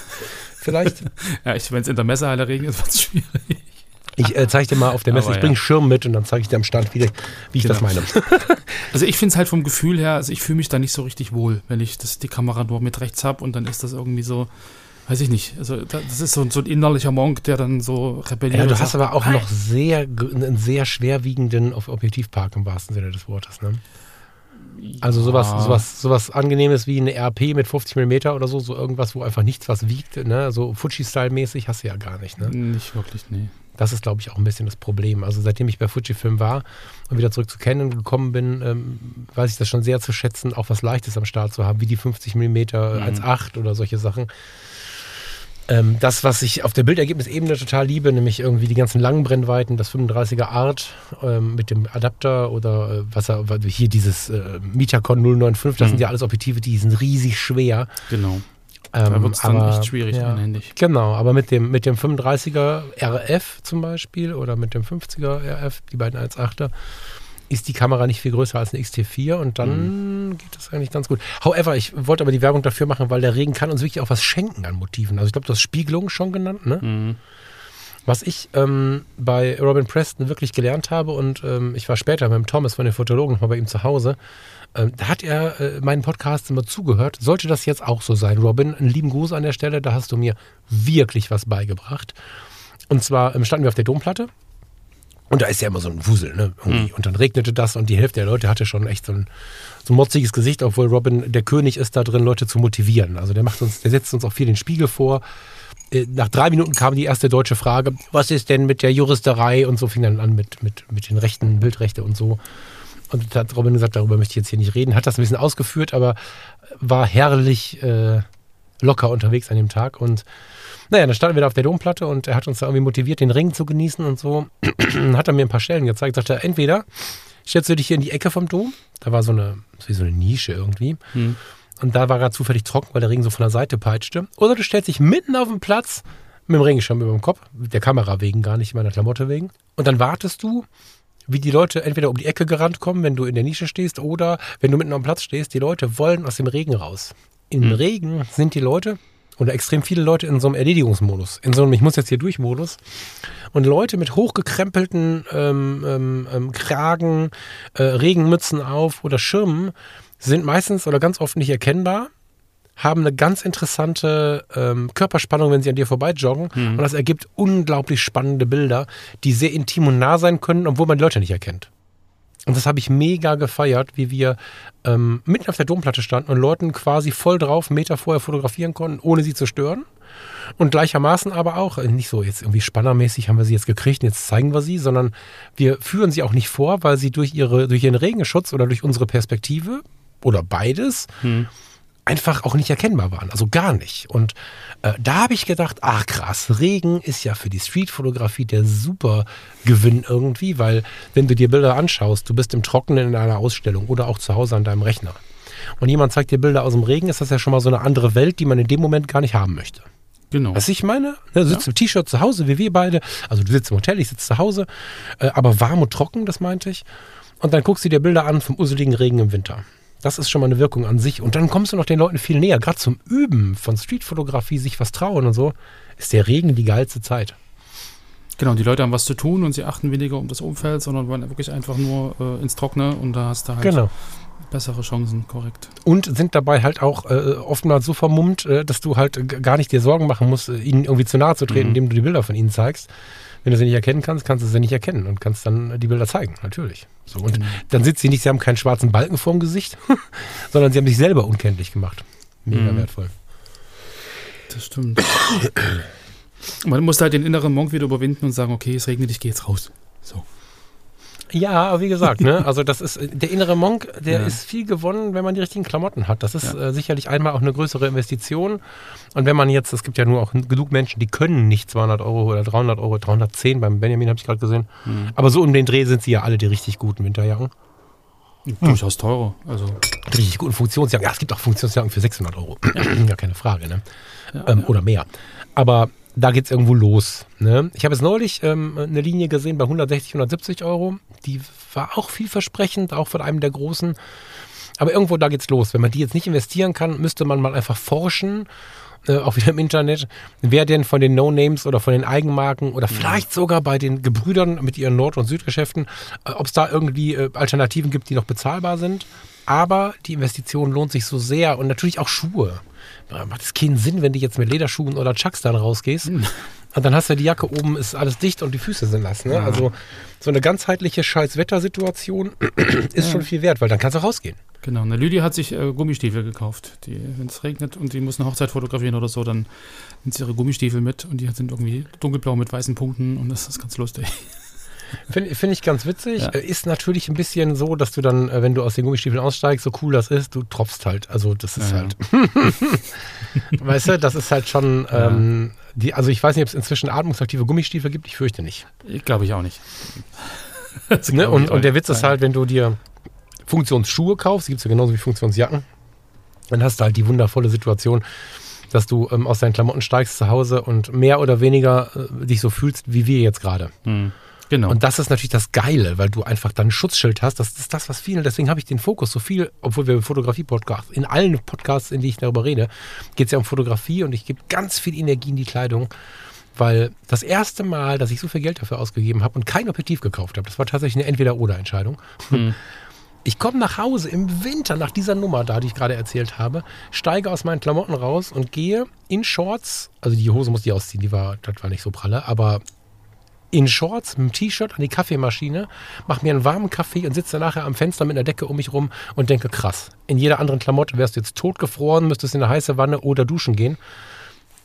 Vielleicht. ja, wenn es in der Messehalle Regen ist, wird es schwierig. Ich äh, zeige dir mal auf der Messe, Aber ich bringe ja. Schirm mit und dann zeige ich dir am Stand, wie, wie ich genau. das meine. also ich finde es halt vom Gefühl her, also ich fühle mich da nicht so richtig wohl, wenn ich das, die Kamera nur mit rechts habe und dann ist das irgendwie so, weiß ich nicht. Also das ist so, so ein innerlicher Monk, der dann so rebelliert. Ja, du hast aber auch Nein. noch sehr, einen sehr schwerwiegenden Objektivpark im wahrsten Sinne des Wortes, ne? Also sowas, sowas, sowas Angenehmes wie eine RP mit 50 mm oder so, so irgendwas, wo einfach nichts was wiegt, ne? So Fuji-Style-mäßig hast du ja gar nicht, ne? Nicht wirklich, nee. Das ist, glaube ich, auch ein bisschen das Problem. Also seitdem ich bei Fujifilm war und wieder zurück zu Canon gekommen bin, ähm, weiß ich das schon sehr zu schätzen, auch was Leichtes am Start zu haben, wie die 50 mm mhm. 1.8 oder solche Sachen. Ähm, das, was ich auf der Bildergebnisebene total liebe, nämlich irgendwie die ganzen langen Brennweiten, das 35er Art ähm, mit dem Adapter oder äh, was er, hier dieses äh, Mitacon 095, das mhm. sind ja alles Objektive, die sind riesig schwer. Genau. Ähm, da wird es dann aber, echt schwierig ja, einhändig. Genau, aber mit dem, mit dem 35er RF zum Beispiel oder mit dem 50er RF, die beiden 1.8er, ist die Kamera nicht viel größer als eine XT4 und dann mhm. geht das eigentlich ganz gut. However, ich wollte aber die Werbung dafür machen, weil der Regen kann uns wirklich auch was schenken an Motiven. Also ich glaube, du hast Spiegelung schon genannt, ne? Mhm. Was ich ähm, bei Robin Preston wirklich gelernt habe und ähm, ich war später beim Thomas von den Fotologen nochmal bei ihm zu Hause, ähm, da hat er äh, meinen Podcast immer zugehört. Sollte das jetzt auch so sein, Robin, einen lieben Gruß an der Stelle, da hast du mir wirklich was beigebracht. Und zwar ähm, standen wir auf der Domplatte Und da ist ja immer so ein Wusel, ne? Mhm. Und dann regnete das und die Hälfte der Leute hatte schon echt so ein, so ein motziges Gesicht, obwohl Robin der König ist da drin, Leute zu motivieren. Also der macht uns, der setzt uns auch viel den Spiegel vor. Äh, nach drei Minuten kam die erste deutsche Frage, was ist denn mit der Juristerei? Und so fing dann an mit, mit, mit den Rechten, Bildrechte und so. Und da hat Robin gesagt, darüber möchte ich jetzt hier nicht reden. Hat das ein bisschen ausgeführt, aber war herrlich äh, locker unterwegs an dem Tag. Und naja, dann standen wir da auf der Domplatte und er hat uns da irgendwie motiviert, den Ring zu genießen und so. hat er mir ein paar Stellen gezeigt. Sagte, entweder stellst du dich hier in die Ecke vom Dom, da war so eine, wie so eine Nische irgendwie. Hm. Und da war er zufällig trocken, weil der Ring so von der Seite peitschte. Oder du stellst dich mitten auf den Platz mit dem Regenschirm über dem Kopf, der Kamera wegen, gar nicht meiner Klamotte wegen. Und dann wartest du, wie die Leute entweder um die Ecke gerannt kommen, wenn du in der Nische stehst, oder wenn du mitten am Platz stehst, die Leute wollen aus dem Regen raus. Im hm. Regen sind die Leute oder extrem viele Leute in so einem Erledigungsmodus, in so einem Ich muss jetzt hier durch Modus. Und Leute mit hochgekrempelten ähm, ähm, ähm, Kragen, äh, Regenmützen auf oder Schirmen sind meistens oder ganz oft nicht erkennbar, haben eine ganz interessante ähm, Körperspannung, wenn sie an dir vorbei joggen. Mhm. Und das ergibt unglaublich spannende Bilder, die sehr intim und nah sein können, obwohl man die Leute nicht erkennt. Und das habe ich mega gefeiert, wie wir ähm, mitten auf der Domplatte standen und Leuten quasi voll drauf Meter vorher fotografieren konnten, ohne sie zu stören. Und gleichermaßen aber auch, äh, nicht so jetzt irgendwie spannermäßig haben wir sie jetzt gekriegt und jetzt zeigen wir sie, sondern wir führen sie auch nicht vor, weil sie durch, ihre, durch ihren Regenschutz oder durch unsere Perspektive oder beides hm einfach auch nicht erkennbar waren. Also gar nicht. Und äh, da habe ich gedacht, ach krass, Regen ist ja für die Streetfotografie der super Gewinn irgendwie, weil wenn du dir Bilder anschaust, du bist im Trockenen in einer Ausstellung oder auch zu Hause an deinem Rechner. Und jemand zeigt dir Bilder aus dem Regen, ist das ja schon mal so eine andere Welt, die man in dem Moment gar nicht haben möchte. Genau. Was ich meine? Ne, du sitzt ja. im T-Shirt zu Hause, wie wir beide. Also du sitzt im Hotel, ich sitze zu Hause, äh, aber warm und trocken, das meinte ich. Und dann guckst du dir Bilder an vom useligen Regen im Winter. Das ist schon mal eine Wirkung an sich. Und dann kommst du noch den Leuten viel näher. Gerade zum Üben von Streetfotografie, sich was trauen und so, ist der Regen die geilste Zeit. Genau, die Leute haben was zu tun und sie achten weniger um das Umfeld, sondern wollen wirklich einfach nur äh, ins Trockene und da hast du halt genau. bessere Chancen, korrekt. Und sind dabei halt auch äh, oftmals so vermummt, äh, dass du halt gar nicht dir Sorgen machen musst, ihnen irgendwie zu nahe zu treten, mhm. indem du die Bilder von ihnen zeigst. Wenn du sie nicht erkennen kannst, kannst du sie nicht erkennen und kannst dann die Bilder zeigen, natürlich. So, und mhm. dann sitzt sie nicht, sie haben keinen schwarzen Balken vorm Gesicht, sondern sie haben sich selber unkenntlich gemacht. Mega mhm. wertvoll. Das stimmt. Man muss halt den inneren Monk wieder überwinden und sagen, okay, es regnet, ich gehe jetzt raus. So. Ja, aber wie gesagt, ne, also das ist der innere Monk, der ja. ist viel gewonnen, wenn man die richtigen Klamotten hat. Das ist ja. äh, sicherlich einmal auch eine größere Investition. Und wenn man jetzt, es gibt ja nur auch genug Menschen, die können nicht 200 Euro oder 300 Euro, 310 beim Benjamin habe ich gerade gesehen. Mhm. Aber so um den Dreh sind sie ja alle die richtig guten Winterjacken. Durchaus teurer. Also. Richtig guten Funktionsjacken. Ja, es gibt auch Funktionsjacken für 600 Euro. ja, keine Frage, ne? Ja, ähm, Oder mehr. Aber da geht es irgendwo los. Ne? Ich habe jetzt neulich ähm, eine Linie gesehen bei 160, 170 Euro. Die war auch vielversprechend, auch von einem der großen. Aber irgendwo da geht's los. Wenn man die jetzt nicht investieren kann, müsste man mal einfach forschen, äh, auch wieder im Internet, wer denn von den No-Names oder von den Eigenmarken oder vielleicht sogar bei den Gebrüdern mit ihren Nord- und Südgeschäften, äh, ob es da irgendwie äh, Alternativen gibt, die noch bezahlbar sind. Aber die Investition lohnt sich so sehr und natürlich auch Schuhe macht es keinen Sinn, wenn du jetzt mit Lederschuhen oder Chucks dann rausgehst. Hm. Und dann hast du die Jacke oben, ist alles dicht und die Füße sind nass. Ne? Ja. Also so eine ganzheitliche Scheiß-Wettersituation ist ja. schon viel wert, weil dann kannst du rausgehen. Genau, eine Lydia hat sich äh, Gummistiefel gekauft. Wenn es regnet und die muss eine Hochzeit fotografieren oder so, dann nimmt sie ihre Gummistiefel mit und die sind irgendwie dunkelblau mit weißen Punkten und das ist ganz lustig. Finde find ich ganz witzig. Ja. Ist natürlich ein bisschen so, dass du dann, äh, wenn du aus den Gummistiefeln aussteigst, so cool das ist, du tropfst halt. Also das ist ja, halt. weißt du, das ist halt schon. Ja. Ähm, die, also ich weiß nicht, ob es inzwischen atmungsaktive Gummistiefel gibt. Ich fürchte nicht. Ich glaube ich auch nicht. ne? und, und der Witz ist halt, wenn du dir Funktionsschuhe kaufst, gibt es ja genauso wie Funktionsjacken, dann hast du halt die wundervolle Situation, dass du ähm, aus deinen Klamotten steigst zu Hause und mehr oder weniger äh, dich so fühlst, wie wir jetzt gerade. Mhm. Genau. Und das ist natürlich das Geile, weil du einfach dann ein Schutzschild hast. Das ist das, was viele, deswegen habe ich den Fokus so viel, obwohl wir im Fotografie-Podcast, in allen Podcasts, in denen ich darüber rede, geht es ja um Fotografie und ich gebe ganz viel Energie in die Kleidung. Weil das erste Mal, dass ich so viel Geld dafür ausgegeben habe und kein Objektiv gekauft habe, das war tatsächlich eine Entweder-Oder-Entscheidung. Hm. Ich komme nach Hause im Winter nach dieser Nummer da, die ich gerade erzählt habe, steige aus meinen Klamotten raus und gehe in Shorts, also die Hose musste ich ausziehen, die war, das war nicht so pralle, aber in Shorts, mit dem T-Shirt an die Kaffeemaschine, mache mir einen warmen Kaffee und sitze nachher am Fenster mit einer Decke um mich rum und denke, krass, in jeder anderen Klamotte wärst du jetzt totgefroren, müsstest in eine heiße Wanne oder duschen gehen.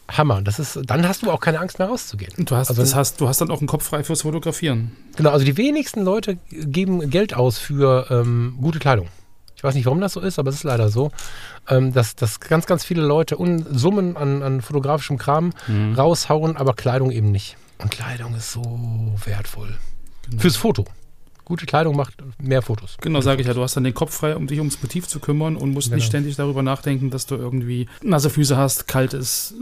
Hammer. Das ist, dann hast du auch keine Angst mehr rauszugehen. Du hast, also, das heißt, du hast dann auch einen Kopf frei fürs Fotografieren. Genau, also die wenigsten Leute geben Geld aus für ähm, gute Kleidung. Ich weiß nicht, warum das so ist, aber es ist leider so, ähm, dass, dass ganz, ganz viele Leute Summen an, an fotografischem Kram mhm. raushauen, aber Kleidung eben nicht. Und Kleidung ist so wertvoll. Genau. Fürs Foto. Gute Kleidung macht mehr Fotos. Genau, sage ich ja. Du hast dann den Kopf frei, um dich ums Motiv zu kümmern und musst genau. nicht ständig darüber nachdenken, dass du irgendwie nasse Füße hast, kalt ist,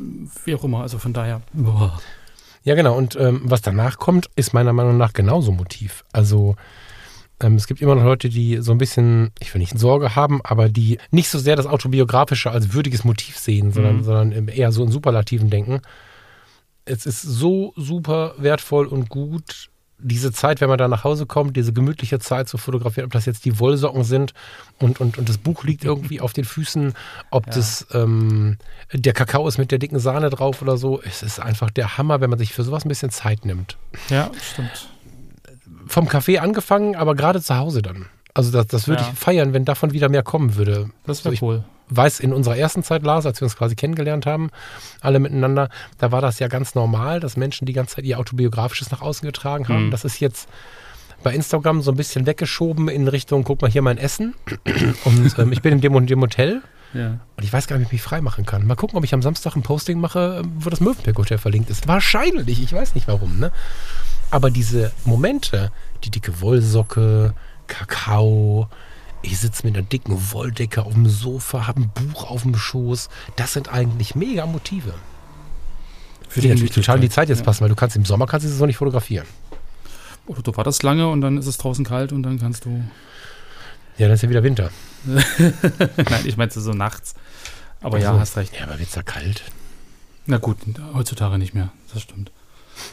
wie auch immer. Also von daher. Boah. Ja, genau. Und ähm, was danach kommt, ist meiner Meinung nach genauso Motiv. Also ähm, es gibt immer noch Leute, die so ein bisschen, ich will nicht Sorge haben, aber die nicht so sehr das Autobiografische als würdiges Motiv sehen, sondern, mhm. sondern eher so in Superlativen denken. Es ist so super wertvoll und gut, diese Zeit, wenn man da nach Hause kommt, diese gemütliche Zeit zu fotografieren, ob das jetzt die Wollsocken sind und, und, und das Buch liegt irgendwie auf den Füßen, ob ja. das ähm, der Kakao ist mit der dicken Sahne drauf oder so. Es ist einfach der Hammer, wenn man sich für sowas ein bisschen Zeit nimmt. Ja, stimmt. Vom Café angefangen, aber gerade zu Hause dann. Also das, das würde ja. ich feiern, wenn davon wieder mehr kommen würde. Das wäre so, cool weiß, in unserer ersten Zeit, Lars, als wir uns quasi kennengelernt haben, alle miteinander, da war das ja ganz normal, dass Menschen die ganze Zeit ihr Autobiografisches nach außen getragen haben. Mhm. Das ist jetzt bei Instagram so ein bisschen weggeschoben in Richtung, guck mal hier mein Essen. Und ähm, ich bin in dem und dem Hotel. Ja. Und ich weiß gar nicht, wie ich mich frei machen kann. Mal gucken, ob ich am Samstag ein Posting mache, wo das Mövenpick Hotel verlinkt ist. Wahrscheinlich, ich weiß nicht warum. Ne? Aber diese Momente, die dicke Wollsocke, Kakao, ich sitze mit einer dicken Wolldecke auf dem Sofa, habe ein Buch auf dem Schoß. Das sind eigentlich mega Motive. Für die natürlich total die Zeit jetzt ja. passen, weil du kannst im Sommer kannst du es so nicht fotografieren. Oder du wartest lange und dann ist es draußen kalt und dann kannst du. Ja, dann ist ja wieder Winter. Nein, ich meinte so nachts. Aber also, ja, hast recht. Ja, aber wird es da kalt? Na gut, heutzutage nicht mehr. Das stimmt.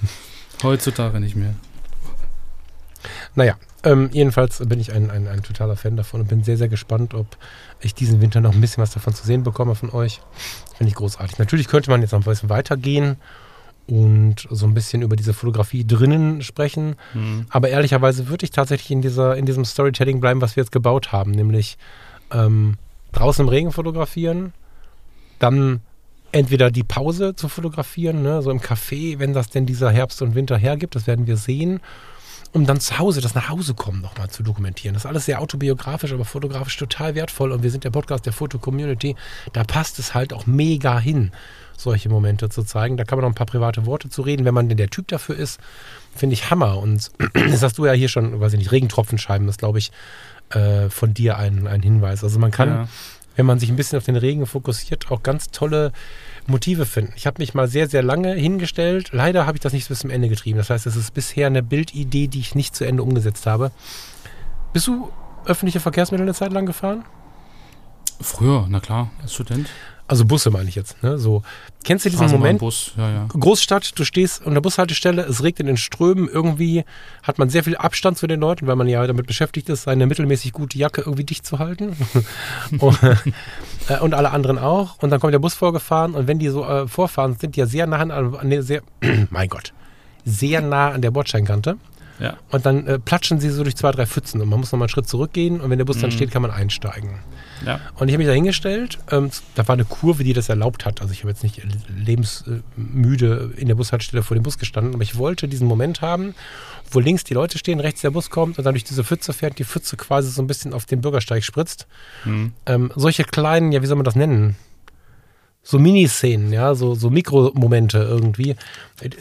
heutzutage nicht mehr. Naja, ähm, jedenfalls bin ich ein, ein, ein totaler Fan davon und bin sehr, sehr gespannt, ob ich diesen Winter noch ein bisschen was davon zu sehen bekomme von euch. Finde ich großartig. Natürlich könnte man jetzt noch ein bisschen weitergehen und so ein bisschen über diese Fotografie drinnen sprechen. Mhm. Aber ehrlicherweise würde ich tatsächlich in, dieser, in diesem Storytelling bleiben, was wir jetzt gebaut haben, nämlich ähm, draußen im Regen fotografieren, dann entweder die Pause zu fotografieren, ne, so im Café, wenn das denn dieser Herbst und Winter hergibt, das werden wir sehen um dann zu Hause, das nach Hause kommen nochmal zu dokumentieren. Das ist alles sehr autobiografisch, aber fotografisch total wertvoll. Und wir sind der Podcast der Foto-Community. Da passt es halt auch mega hin, solche Momente zu zeigen. Da kann man noch ein paar private Worte zu reden, wenn man denn der Typ dafür ist. Finde ich Hammer. Und das hast du ja hier schon, weiß ich nicht, Regentropfenscheiben, das glaube ich äh, von dir ein, ein Hinweis. Also man kann, ja. Wenn man sich ein bisschen auf den Regen fokussiert, auch ganz tolle Motive finden. Ich habe mich mal sehr, sehr lange hingestellt. Leider habe ich das nicht bis zum Ende getrieben. Das heißt, es ist bisher eine Bildidee, die ich nicht zu Ende umgesetzt habe. Bist du öffentliche Verkehrsmittel eine Zeit lang gefahren? Früher, na klar, als Student. Also Busse meine ich jetzt. Ne? So, kennst du diesen Moment? Bus, ja, ja. Großstadt, du stehst an der Bushaltestelle, es regnet in den Strömen, irgendwie hat man sehr viel Abstand zu den Leuten, weil man ja damit beschäftigt ist, seine mittelmäßig gute Jacke irgendwie dicht zu halten. und, äh, und, alle anderen auch. Und dann kommt der Bus vorgefahren und wenn die so äh, vorfahren, sind die ja sehr nah an, an der, sehr, mein Gott, sehr nah an der Bordsteinkante. Ja. Und dann äh, platschen sie so durch zwei, drei Pfützen und man muss nochmal einen Schritt zurückgehen und wenn der Bus mhm. dann steht, kann man einsteigen. Ja. Und ich habe mich da hingestellt. Ähm, da war eine Kurve, die das erlaubt hat. Also ich habe jetzt nicht lebensmüde in der Bushaltestelle vor dem Bus gestanden, aber ich wollte diesen Moment haben, wo links die Leute stehen, rechts der Bus kommt und dann durch diese Pfütze fährt, die Pfütze quasi so ein bisschen auf den Bürgersteig spritzt. Mhm. Ähm, solche kleinen, ja, wie soll man das nennen? So Miniszenen, ja, so, so Mikromomente irgendwie.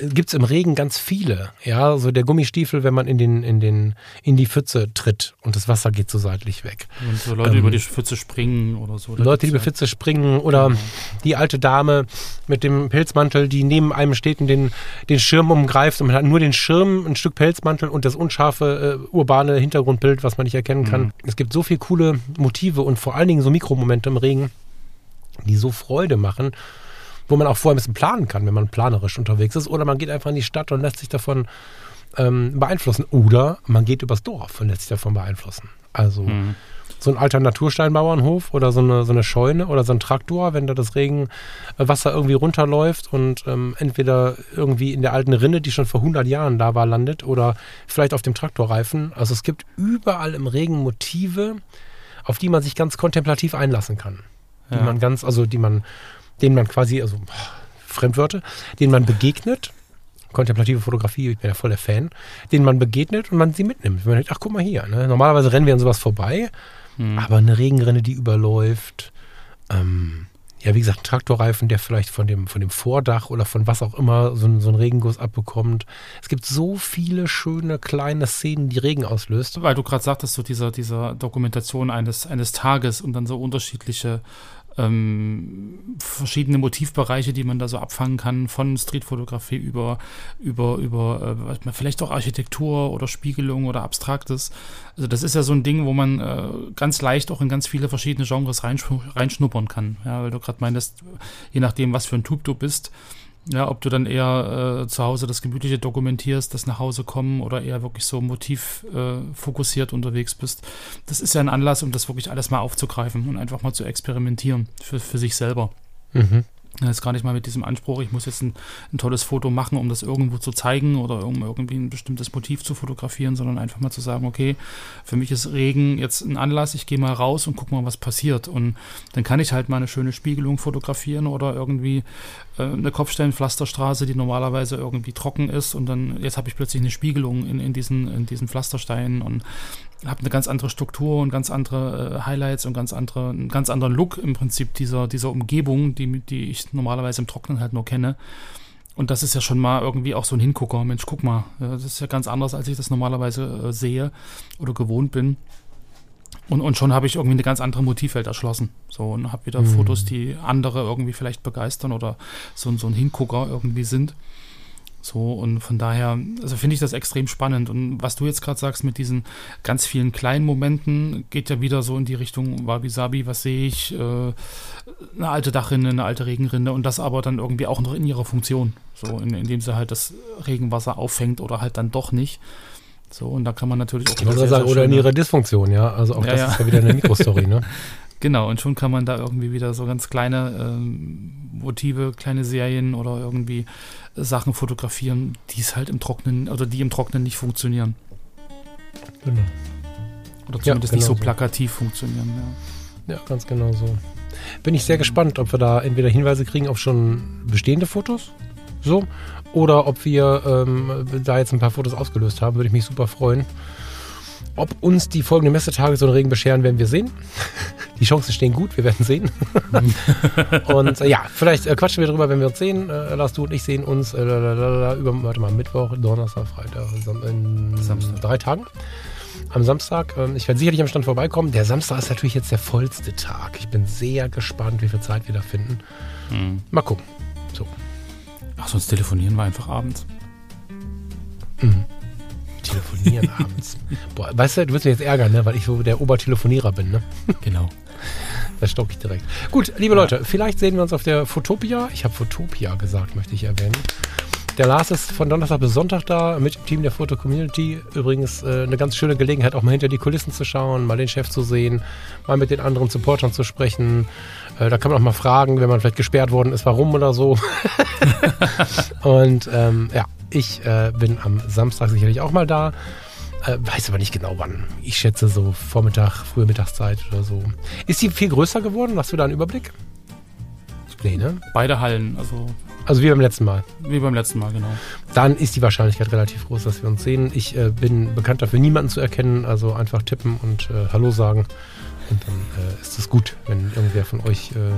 Gibt es im Regen ganz viele, ja, so der Gummistiefel, wenn man in, den, in, den, in die Pfütze tritt und das Wasser geht so seitlich weg. Und so Leute ähm, über die Pfütze springen oder so. Leute, die über die Pfütze springen oder genau. die alte Dame mit dem Pelzmantel, die neben einem steht und den, den Schirm umgreift und man hat nur den Schirm, ein Stück Pelzmantel und das unscharfe, äh, urbane Hintergrundbild, was man nicht erkennen kann. Mhm. Es gibt so viele coole Motive und vor allen Dingen so Mikromomente im Regen die so Freude machen, wo man auch vorher ein bisschen planen kann, wenn man planerisch unterwegs ist. Oder man geht einfach in die Stadt und lässt sich davon ähm, beeinflussen. Oder man geht übers Dorf und lässt sich davon beeinflussen. Also mhm. so ein alter Natursteinbauernhof oder so eine, so eine Scheune oder so ein Traktor, wenn da das Regenwasser irgendwie runterläuft und ähm, entweder irgendwie in der alten Rinne, die schon vor 100 Jahren da war, landet oder vielleicht auf dem Traktorreifen. Also es gibt überall im Regen Motive, auf die man sich ganz kontemplativ einlassen kann. Die ja. man ganz, also die man, denen man quasi, also Fremdwörter, denen man begegnet kontemplative Fotografie, ich bin ja voll der Fan, denen man begegnet und man sie mitnimmt. Man denkt, ach guck mal hier, ne? normalerweise rennen wir an sowas vorbei, hm. aber eine Regenrinne, die überläuft, ähm, ja, wie gesagt, ein Traktorreifen, der vielleicht von dem, von dem Vordach oder von was auch immer so, so einen Regenguss abbekommt. Es gibt so viele schöne kleine Szenen, die Regen auslöst. Weil du gerade sagtest, so dieser, dieser Dokumentation eines, eines Tages und dann so unterschiedliche ähm, verschiedene Motivbereiche, die man da so abfangen kann, von Streetfotografie über, über, über äh, vielleicht auch Architektur oder Spiegelung oder Abstraktes. Also das ist ja so ein Ding, wo man äh, ganz leicht auch in ganz viele verschiedene Genres reinschnuppern kann. Ja, weil du gerade meintest, je nachdem, was für ein Typ du bist, ja, ob du dann eher äh, zu Hause das Gemütliche dokumentierst, das nach Hause kommen oder eher wirklich so motivfokussiert äh, unterwegs bist. Das ist ja ein Anlass, um das wirklich alles mal aufzugreifen und einfach mal zu experimentieren für, für sich selber. Mhm. Jetzt gar nicht mal mit diesem Anspruch, ich muss jetzt ein, ein, tolles Foto machen, um das irgendwo zu zeigen oder um irgendwie ein bestimmtes Motiv zu fotografieren, sondern einfach mal zu sagen, okay, für mich ist Regen jetzt ein Anlass, ich gehe mal raus und gucke mal, was passiert. Und dann kann ich halt mal eine schöne Spiegelung fotografieren oder irgendwie eine Kopfsteinpflasterstraße, die normalerweise irgendwie trocken ist und dann jetzt habe ich plötzlich eine Spiegelung in, in, diesen, in diesen Pflastersteinen und habe eine ganz andere Struktur und ganz andere äh, Highlights und ganz andere, einen ganz anderen Look im Prinzip dieser, dieser Umgebung, die, die ich normalerweise im Trocknen halt nur kenne. Und das ist ja schon mal irgendwie auch so ein Hingucker. Mensch, guck mal, das ist ja ganz anders, als ich das normalerweise äh, sehe oder gewohnt bin. Und, und schon habe ich irgendwie eine ganz andere Motivwelt erschlossen. So und habe wieder mhm. Fotos, die andere irgendwie vielleicht begeistern oder so, so ein Hingucker irgendwie sind. So, und von daher, also finde ich das extrem spannend. Und was du jetzt gerade sagst mit diesen ganz vielen kleinen Momenten, geht ja wieder so in die Richtung Wabi Sabi, was sehe ich, äh, eine alte Dachrinne, eine alte Regenrinne und das aber dann irgendwie auch noch in ihrer Funktion. So, in, indem sie halt das Regenwasser auffängt oder halt dann doch nicht. So, und da kann man natürlich auch. Ich sehr, sagen, oder in ihrer Dysfunktion, ja. Also auch ja, das ja. ist ja wieder eine Mikrostory, ne? Genau, und schon kann man da irgendwie wieder so ganz kleine ähm, Motive, kleine Serien oder irgendwie Sachen fotografieren, die es halt im Trocknen oder die im Trocknen nicht funktionieren. Genau. Oder zumindest ja, genau nicht so plakativ funktionieren, ja. Ja, ganz genau so. Bin ich sehr gespannt, ob wir da entweder Hinweise kriegen auf schon bestehende Fotos, so, oder ob wir ähm, da jetzt ein paar Fotos ausgelöst haben, würde ich mich super freuen. Ob uns die folgenden Messetage so einen Regen bescheren, werden wir sehen. Die Chancen stehen gut, wir werden sehen. und äh, ja, vielleicht äh, quatschen wir drüber, wenn wir uns sehen. Äh, Lars, du und ich sehen uns äh, über, warte mal, Mittwoch, Donnerstag, Freitag, in Samstag. drei Tagen. Am Samstag. Ähm, ich werde sicherlich am Stand vorbeikommen. Der Samstag ist natürlich jetzt der vollste Tag. Ich bin sehr gespannt, wie viel Zeit wir da finden. Mhm. Mal gucken. Ach, sonst telefonieren wir einfach abends. Mhm telefonieren abends. Boah, weißt du, du wirst mich jetzt ärgern, ne? weil ich so der Obertelefonierer bin. Ne? Genau. Das stocke ich direkt. Gut, liebe ja. Leute, vielleicht sehen wir uns auf der Fotopia. Ich habe Fotopia gesagt, möchte ich erwähnen. Der Lars ist von Donnerstag bis Sonntag da mit dem Team der Foto Community. Übrigens äh, eine ganz schöne Gelegenheit, auch mal hinter die Kulissen zu schauen, mal den Chef zu sehen, mal mit den anderen Supportern zu sprechen. Äh, da kann man auch mal fragen, wenn man vielleicht gesperrt worden ist, warum oder so. Und ähm, ja, ich äh, bin am Samstag sicherlich auch mal da. Äh, weiß aber nicht genau wann. Ich schätze so Vormittag, frühe Mittagszeit oder so. Ist die viel größer geworden? Hast du da einen Überblick? Nee, ne? Beide Hallen, also. Also wie beim letzten Mal. Wie beim letzten Mal, genau. Dann ist die Wahrscheinlichkeit relativ groß, dass wir uns sehen. Ich äh, bin bekannt dafür, niemanden zu erkennen. Also einfach tippen und äh, Hallo sagen. Und dann äh, ist es gut, wenn irgendwer von euch äh,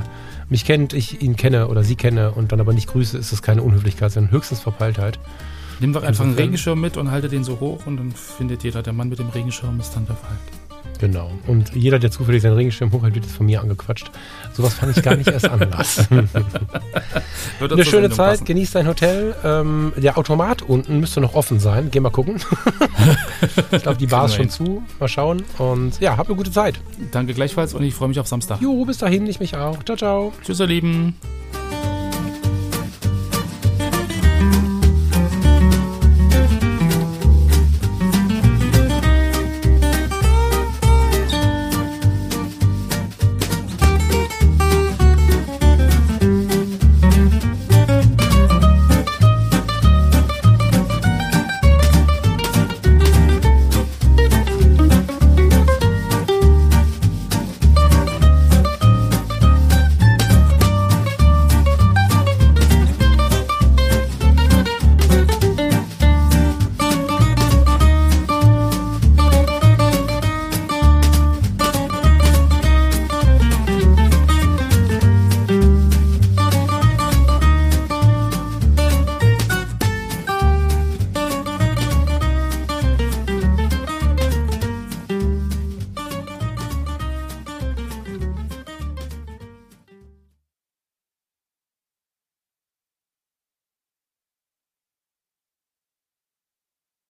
mich kennt, ich ihn kenne oder sie kenne und dann aber nicht grüße, ist das keine Unhöflichkeit, sondern höchstens Verpeiltheit. Nimm doch einfach einen Regenschirm mit und halte den so hoch und dann findet jeder, der Mann mit dem Regenschirm ist dann der Falk. Genau. Und jeder, der zufällig seinen Regenschirm hochhält, wird jetzt von mir angequatscht. Sowas fand ich gar nicht erst anders. Eine schöne Zeit, passen. genießt dein Hotel. Ähm, der Automat unten müsste noch offen sein. Geh mal gucken. ich glaube, die Bar ist schon zu. Mal schauen. Und ja, habt eine gute Zeit. Danke gleichfalls und ich freue mich auf Samstag. Jo, bis dahin, ich mich auch. Ciao, ciao. Tschüss, ihr Lieben.